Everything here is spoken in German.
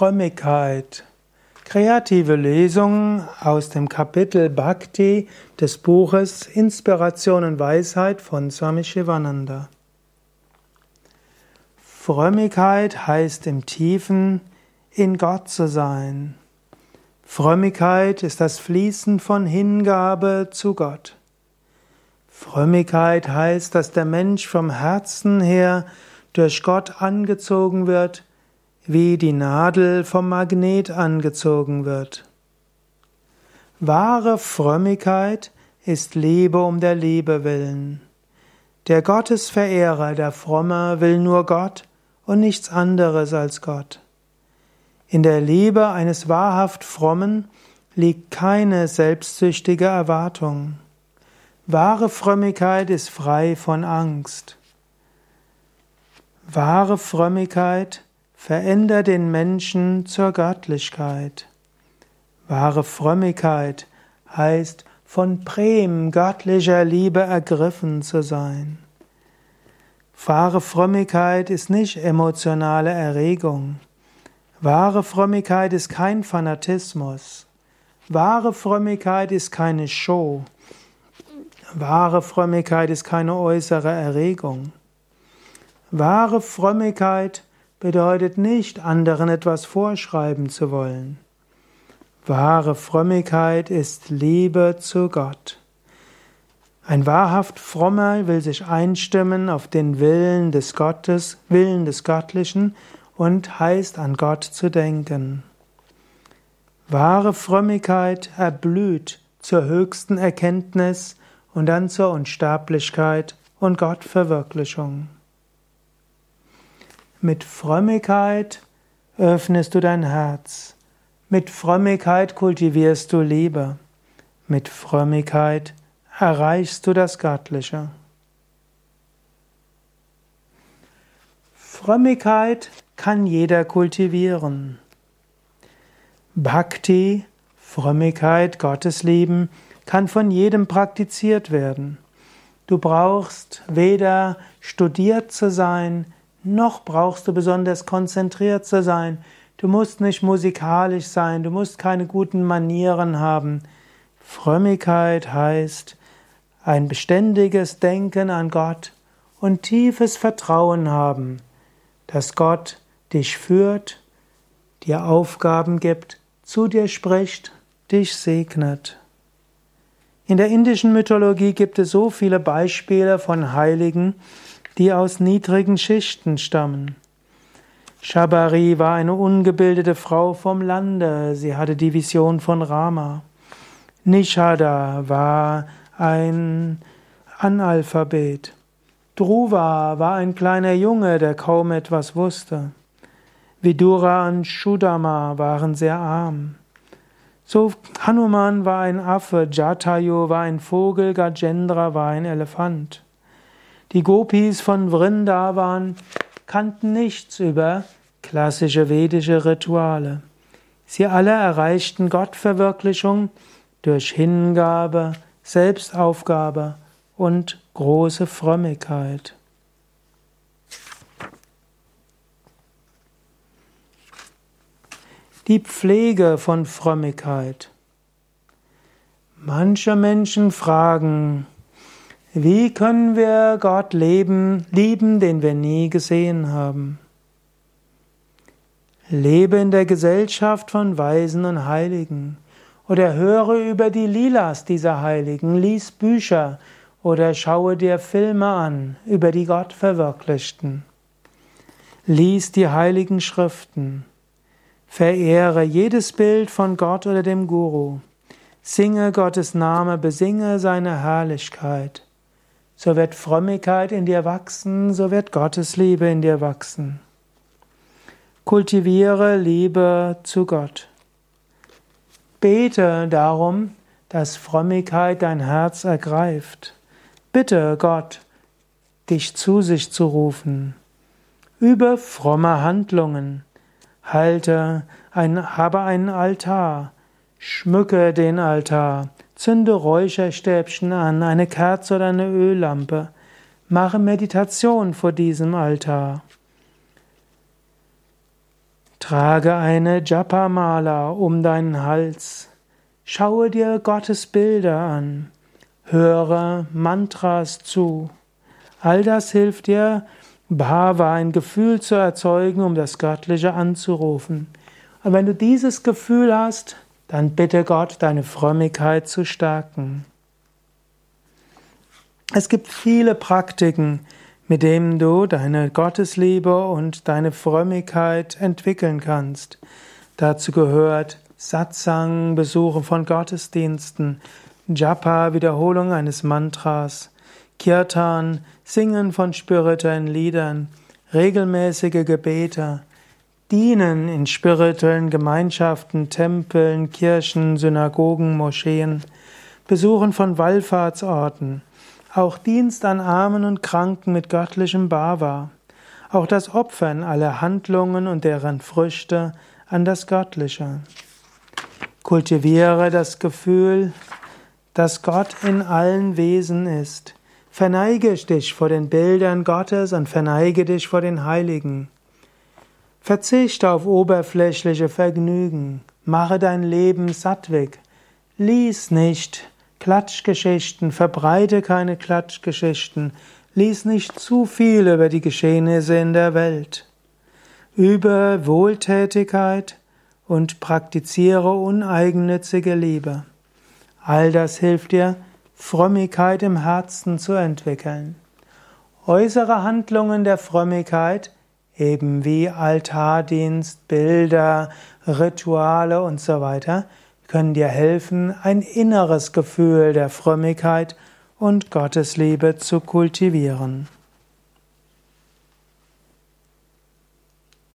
Frömmigkeit. Kreative Lesung aus dem Kapitel Bhakti des Buches Inspiration und Weisheit von Swami Shivananda. Frömmigkeit heißt im Tiefen in Gott zu sein. Frömmigkeit ist das Fließen von Hingabe zu Gott. Frömmigkeit heißt, dass der Mensch vom Herzen her durch Gott angezogen wird, wie die Nadel vom Magnet angezogen wird. Wahre Frömmigkeit ist Liebe um der Liebe willen. Der Gottesverehrer, der Fromme, will nur Gott und nichts anderes als Gott. In der Liebe eines wahrhaft Frommen liegt keine selbstsüchtige Erwartung. Wahre Frömmigkeit ist frei von Angst. Wahre Frömmigkeit verändert den Menschen zur Göttlichkeit. Wahre Frömmigkeit heißt, von Prem, göttlicher Liebe ergriffen zu sein. Wahre Frömmigkeit ist nicht emotionale Erregung. Wahre Frömmigkeit ist kein Fanatismus. Wahre Frömmigkeit ist keine Show. Wahre Frömmigkeit ist keine äußere Erregung. Wahre Frömmigkeit bedeutet nicht, anderen etwas vorschreiben zu wollen. Wahre Frömmigkeit ist Liebe zu Gott. Ein wahrhaft Frommer will sich einstimmen auf den Willen des Gottes, Willen des Göttlichen und heißt an Gott zu denken. Wahre Frömmigkeit erblüht zur höchsten Erkenntnis und dann zur Unsterblichkeit und Gottverwirklichung. Mit Frömmigkeit öffnest du dein Herz. Mit Frömmigkeit kultivierst du Liebe. Mit Frömmigkeit erreichst du das Göttliche. Frömmigkeit kann jeder kultivieren. Bhakti, Frömmigkeit, Gotteslieben, kann von jedem praktiziert werden. Du brauchst weder studiert zu sein, noch brauchst du besonders konzentriert zu sein. Du musst nicht musikalisch sein, du musst keine guten Manieren haben. Frömmigkeit heißt ein beständiges Denken an Gott und tiefes Vertrauen haben, dass Gott dich führt, dir Aufgaben gibt, zu dir spricht, dich segnet. In der indischen Mythologie gibt es so viele Beispiele von Heiligen, die aus niedrigen Schichten stammen. Shabari war eine ungebildete Frau vom Lande, sie hatte die Vision von Rama. Nishada war ein Analphabet. Dhruva war ein kleiner Junge, der kaum etwas wusste. Vidura und Shudama waren sehr arm. So Hanuman war ein Affe, Jatayu war ein Vogel, Gajendra war ein Elefant. Die Gopis von Vrindavan kannten nichts über klassische vedische Rituale. Sie alle erreichten Gottverwirklichung durch Hingabe, Selbstaufgabe und große Frömmigkeit. Die Pflege von Frömmigkeit. Manche Menschen fragen, wie können wir Gott leben, lieben, den wir nie gesehen haben? Lebe in der Gesellschaft von Weisen und Heiligen oder höre über die Lilas dieser Heiligen, lies Bücher oder schaue dir Filme an über die Gottverwirklichten. Lies die heiligen Schriften. Verehre jedes Bild von Gott oder dem Guru. Singe Gottes Name, besinge seine Herrlichkeit. So wird Frömmigkeit in dir wachsen, so wird Gottes Liebe in dir wachsen. Kultiviere Liebe zu Gott. Bete darum, dass Frömmigkeit dein Herz ergreift. Bitte Gott, dich zu sich zu rufen. Übe fromme Handlungen. Halte ein, habe einen Altar, schmücke den Altar, zünde Räucherstäbchen an, eine Kerze oder eine Öllampe, mache Meditation vor diesem Altar. Trage eine Japa-Mala um deinen Hals. Schaue dir Gottes Bilder an. Höre Mantras zu. All das hilft dir, Bhava, ein Gefühl zu erzeugen, um das Göttliche anzurufen. Und wenn du dieses Gefühl hast, dann bitte Gott, deine Frömmigkeit zu stärken. Es gibt viele Praktiken, mit denen du deine Gottesliebe und deine Frömmigkeit entwickeln kannst. Dazu gehört Satsang, Besuche von Gottesdiensten, Japa, Wiederholung eines Mantras, Kirtan, Singen von spirituellen Liedern, regelmäßige Gebete, Dienen in spirituellen Gemeinschaften, Tempeln, Kirchen, Synagogen, Moscheen, Besuchen von Wallfahrtsorten, auch Dienst an Armen und Kranken mit göttlichem Bhava, auch das Opfern aller Handlungen und deren Früchte an das Göttliche. Kultiviere das Gefühl, dass Gott in allen Wesen ist. Verneige dich vor den Bildern Gottes und verneige dich vor den Heiligen. Verzichte auf oberflächliche Vergnügen. Mache dein Leben sattwig. Lies nicht Klatschgeschichten, verbreite keine Klatschgeschichten. Lies nicht zu viel über die Geschehnisse in der Welt. Übe Wohltätigkeit und praktiziere uneigennützige Liebe. All das hilft dir, Frömmigkeit im Herzen zu entwickeln. Äußere Handlungen der Frömmigkeit, eben wie Altardienst, Bilder, Rituale und so weiter, können dir helfen, ein inneres Gefühl der Frömmigkeit und Gottesliebe zu kultivieren.